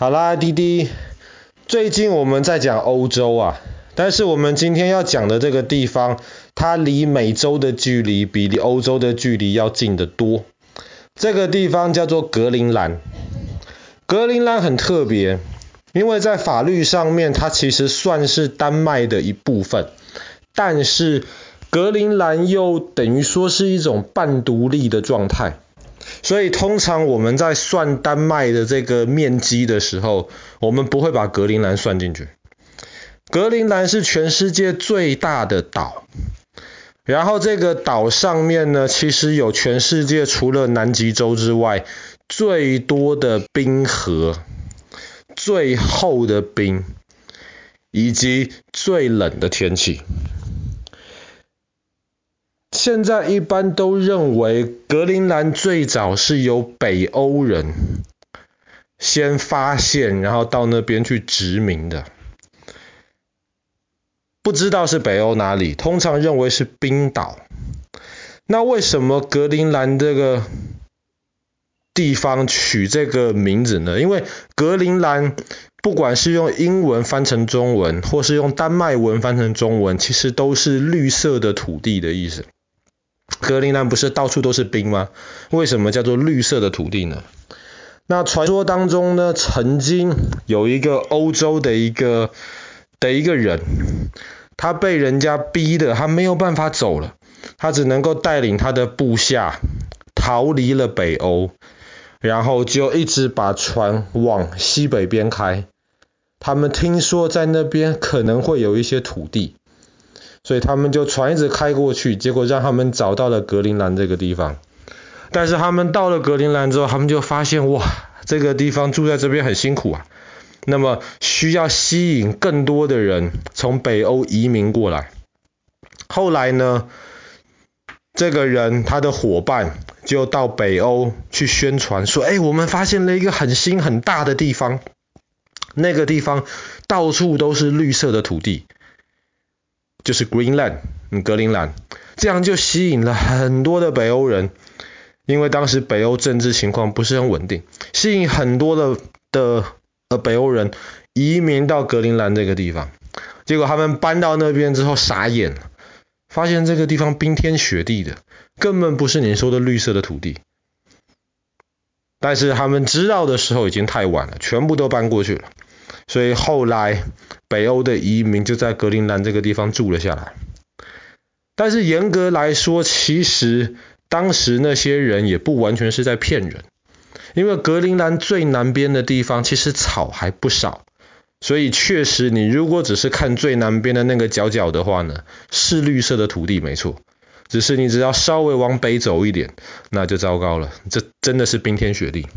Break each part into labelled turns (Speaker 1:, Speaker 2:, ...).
Speaker 1: 好啦，滴滴，最近我们在讲欧洲啊，但是我们今天要讲的这个地方，它离美洲的距离比离欧洲的距离要近得多。这个地方叫做格陵兰。格陵兰很特别，因为在法律上面，它其实算是丹麦的一部分，但是格陵兰又等于说是一种半独立的状态。所以通常我们在算丹麦的这个面积的时候，我们不会把格陵兰算进去。格陵兰是全世界最大的岛，然后这个岛上面呢，其实有全世界除了南极洲之外最多的冰河、最厚的冰，以及最冷的天气。现在一般都认为格陵兰最早是由北欧人先发现，然后到那边去殖民的。不知道是北欧哪里，通常认为是冰岛。那为什么格陵兰这个地方取这个名字呢？因为格陵兰不管是用英文翻成中文，或是用丹麦文翻成中文，其实都是绿色的土地的意思。格陵兰不是到处都是冰吗？为什么叫做绿色的土地呢？那传说当中呢，曾经有一个欧洲的一个的一个人，他被人家逼的，他没有办法走了，他只能够带领他的部下逃离了北欧，然后就一直把船往西北边开。他们听说在那边可能会有一些土地。所以他们就船一直开过去，结果让他们找到了格陵兰这个地方。但是他们到了格陵兰之后，他们就发现哇，这个地方住在这边很辛苦啊。那么需要吸引更多的人从北欧移民过来。后来呢，这个人他的伙伴就到北欧去宣传说，哎，我们发现了一个很新很大的地方，那个地方到处都是绿色的土地。就是 Greenland，嗯，格陵兰，这样就吸引了很多的北欧人，因为当时北欧政治情况不是很稳定，吸引很多的的呃北欧人移民到格陵兰这个地方，结果他们搬到那边之后傻眼了，发现这个地方冰天雪地的，根本不是你说的绿色的土地，但是他们知道的时候已经太晚了，全部都搬过去了。所以后来北欧的移民就在格陵兰这个地方住了下来。但是严格来说，其实当时那些人也不完全是在骗人，因为格陵兰最南边的地方其实草还不少，所以确实你如果只是看最南边的那个角角的话呢，是绿色的土地没错，只是你只要稍微往北走一点，那就糟糕了，这真的是冰天雪地。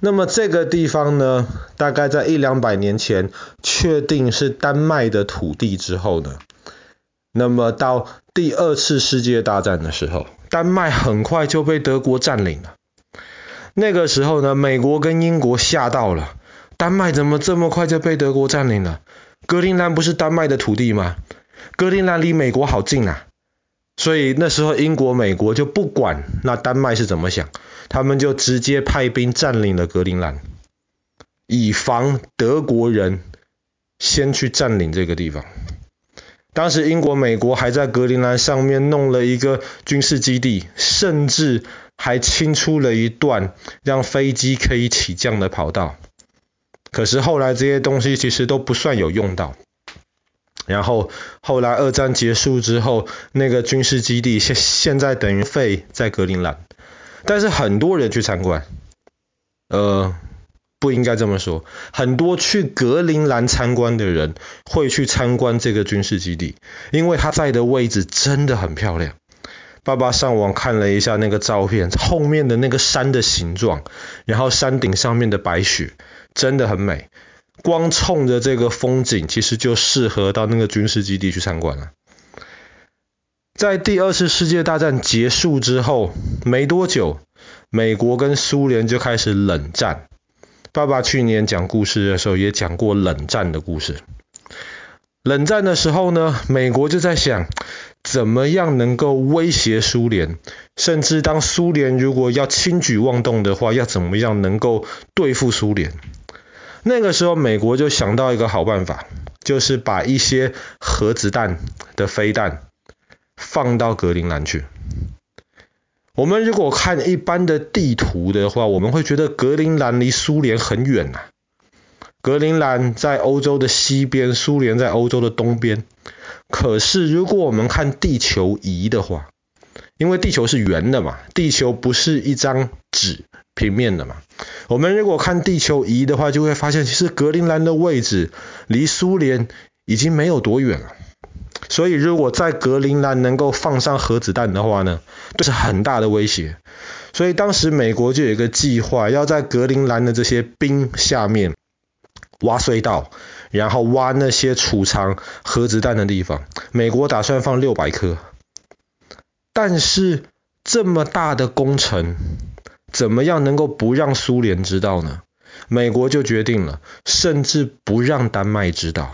Speaker 1: 那么这个地方呢，大概在一两百年前确定是丹麦的土地之后呢，那么到第二次世界大战的时候，丹麦很快就被德国占领了。那个时候呢，美国跟英国吓到了，丹麦怎么这么快就被德国占领了？格陵兰不是丹麦的土地吗？格陵兰离美国好近啊！所以那时候英国、美国就不管那丹麦是怎么想。他们就直接派兵占领了格陵兰，以防德国人先去占领这个地方。当时英国、美国还在格陵兰上面弄了一个军事基地，甚至还清出了一段让飞机可以起降的跑道。可是后来这些东西其实都不算有用到。然后后来二战结束之后，那个军事基地现现在等于废在格陵兰。但是很多人去参观，呃，不应该这么说。很多去格陵兰参观的人会去参观这个军事基地，因为它在的位置真的很漂亮。爸爸上网看了一下那个照片，后面的那个山的形状，然后山顶上面的白雪，真的很美。光冲着这个风景，其实就适合到那个军事基地去参观了。在第二次世界大战结束之后没多久，美国跟苏联就开始冷战。爸爸去年讲故事的时候也讲过冷战的故事。冷战的时候呢，美国就在想，怎么样能够威胁苏联，甚至当苏联如果要轻举妄动的话，要怎么样能够对付苏联。那个时候美国就想到一个好办法，就是把一些核子弹的飞弹放到格陵兰去。我们如果看一般的地图的话，我们会觉得格陵兰离苏联很远呐。格陵兰在欧洲的西边，苏联在欧洲的东边。可是如果我们看地球仪的话，因为地球是圆的嘛，地球不是一张纸平面的嘛。我们如果看地球仪的话，就会发现其实格陵兰的位置离苏联已经没有多远了。所以，如果在格陵兰能够放上核子弹的话呢，这是很大的威胁。所以当时美国就有一个计划，要在格陵兰的这些冰下面挖隧道，然后挖那些储藏核子弹的地方。美国打算放六百颗，但是这么大的工程，怎么样能够不让苏联知道呢？美国就决定了，甚至不让丹麦知道。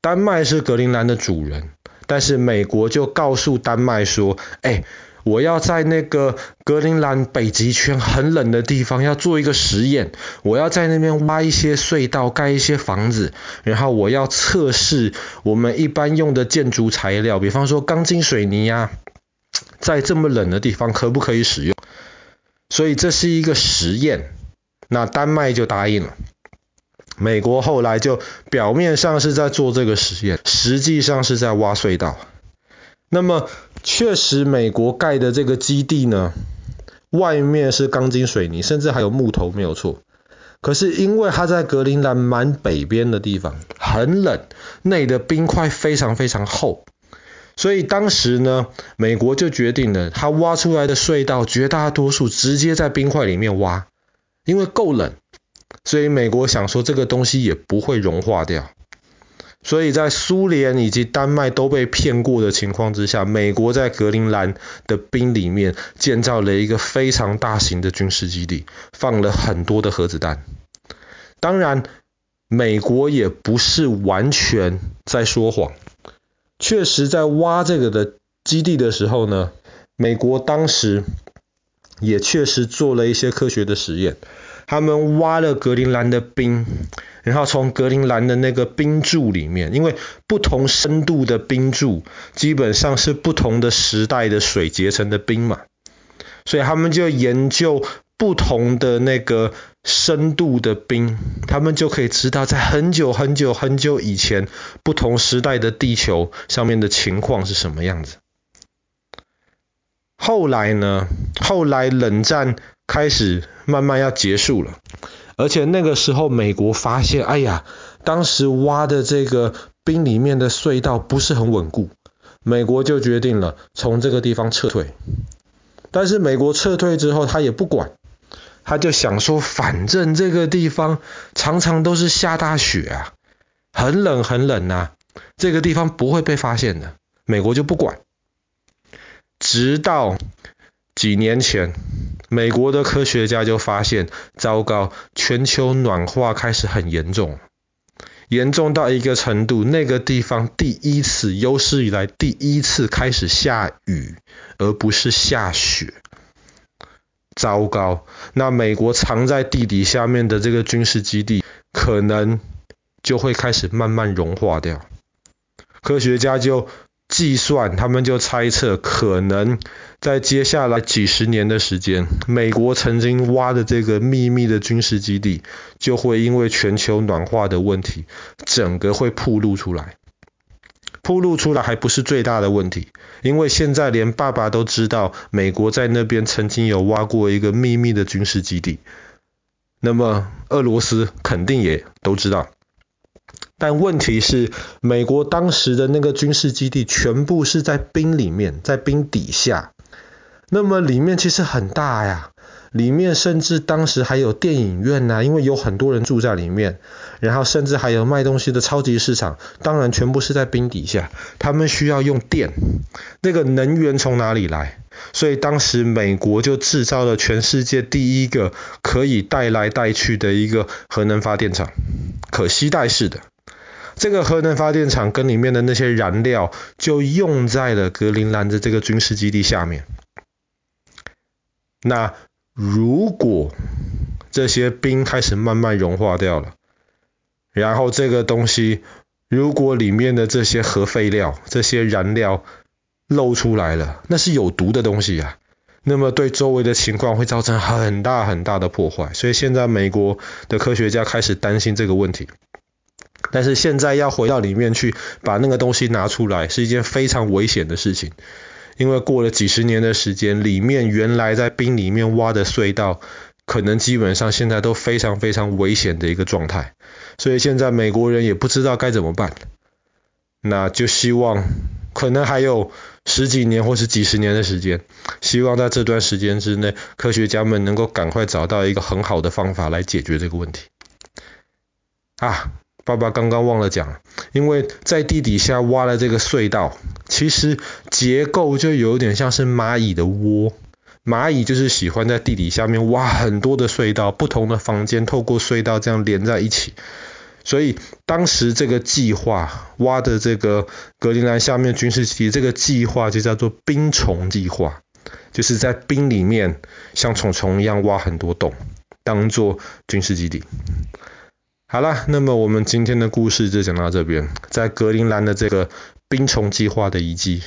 Speaker 1: 丹麦是格陵兰的主人。但是美国就告诉丹麦说：“哎，我要在那个格陵兰北极圈很冷的地方要做一个实验，我要在那边挖一些隧道，盖一些房子，然后我要测试我们一般用的建筑材料，比方说钢筋水泥呀，在这么冷的地方可不可以使用？所以这是一个实验，那丹麦就答应了。”美国后来就表面上是在做这个实验，实际上是在挖隧道。那么确实，美国盖的这个基地呢，外面是钢筋水泥，甚至还有木头，没有错。可是因为它在格陵兰蛮北边的地方，很冷，内的冰块非常非常厚，所以当时呢，美国就决定了，它挖出来的隧道绝大多数直接在冰块里面挖，因为够冷。所以美国想说这个东西也不会融化掉，所以在苏联以及丹麦都被骗过的情况之下，美国在格陵兰的冰里面建造了一个非常大型的军事基地，放了很多的核子弹。当然，美国也不是完全在说谎，确实在挖这个的基地的时候呢，美国当时也确实做了一些科学的实验。他们挖了格陵兰的冰，然后从格陵兰的那个冰柱里面，因为不同深度的冰柱基本上是不同的时代的水结成的冰嘛，所以他们就研究不同的那个深度的冰，他们就可以知道在很久很久很久以前，不同时代的地球上面的情况是什么样子。后来呢，后来冷战开始慢慢要结束了，而且那个时候美国发现，哎呀，当时挖的这个冰里面的隧道不是很稳固，美国就决定了从这个地方撤退。但是美国撤退之后，他也不管，他就想说，反正这个地方常常都是下大雪啊，很冷很冷啊，这个地方不会被发现的，美国就不管。直到几年前，美国的科学家就发现，糟糕，全球暖化开始很严重，严重到一个程度，那个地方第一次有史以来第一次开始下雨，而不是下雪。糟糕，那美国藏在地底下面的这个军事基地，可能就会开始慢慢融化掉。科学家就计算，他们就猜测，可能在接下来几十年的时间，美国曾经挖的这个秘密的军事基地，就会因为全球暖化的问题，整个会暴露出来。暴露出来还不是最大的问题，因为现在连爸爸都知道，美国在那边曾经有挖过一个秘密的军事基地，那么俄罗斯肯定也都知道。但问题是，美国当时的那个军事基地全部是在冰里面，在冰底下。那么里面其实很大呀，里面甚至当时还有电影院呐，因为有很多人住在里面。然后甚至还有卖东西的超级市场，当然全部是在冰底下。他们需要用电，那个能源从哪里来？所以当时美国就制造了全世界第一个可以带来带去的一个核能发电厂，可携带式的。这个核能发电厂跟里面的那些燃料就用在了格陵兰的这个军事基地下面。那如果这些冰开始慢慢融化掉了，然后这个东西如果里面的这些核废料、这些燃料漏出来了，那是有毒的东西啊。那么对周围的情况会造成很大很大的破坏，所以现在美国的科学家开始担心这个问题。但是现在要回到里面去把那个东西拿出来，是一件非常危险的事情，因为过了几十年的时间，里面原来在冰里面挖的隧道，可能基本上现在都非常非常危险的一个状态。所以现在美国人也不知道该怎么办，那就希望可能还有。十几年或是几十年的时间，希望在这段时间之内，科学家们能够赶快找到一个很好的方法来解决这个问题。啊，爸爸刚刚忘了讲，因为在地底下挖了这个隧道，其实结构就有点像是蚂蚁的窝。蚂蚁就是喜欢在地底下面挖很多的隧道，不同的房间透过隧道这样连在一起。所以当时这个计划挖的这个格陵兰下面军事基地，这个计划就叫做冰虫计划，就是在冰里面像虫虫一样挖很多洞，当做军事基地。好了，那么我们今天的故事就讲到这边，在格陵兰的这个冰虫计划的遗迹。